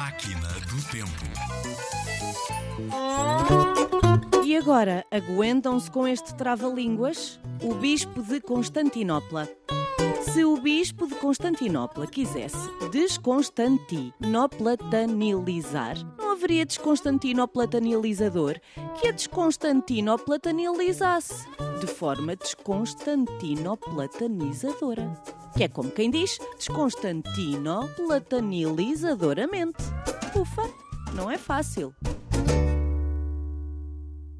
Máquina do Tempo. E agora, aguentam-se com este trava-línguas? O Bispo de Constantinopla. Se o Bispo de Constantinopla quisesse desconstantinoplatanilizar, não haveria desconstantinoplatanilizador que a desconstantinoplatanilizasse de forma desconstantinoplatanizadora. Que é como quem diz, desconstantinoplatanilizadoramente. Ufa, não é fácil.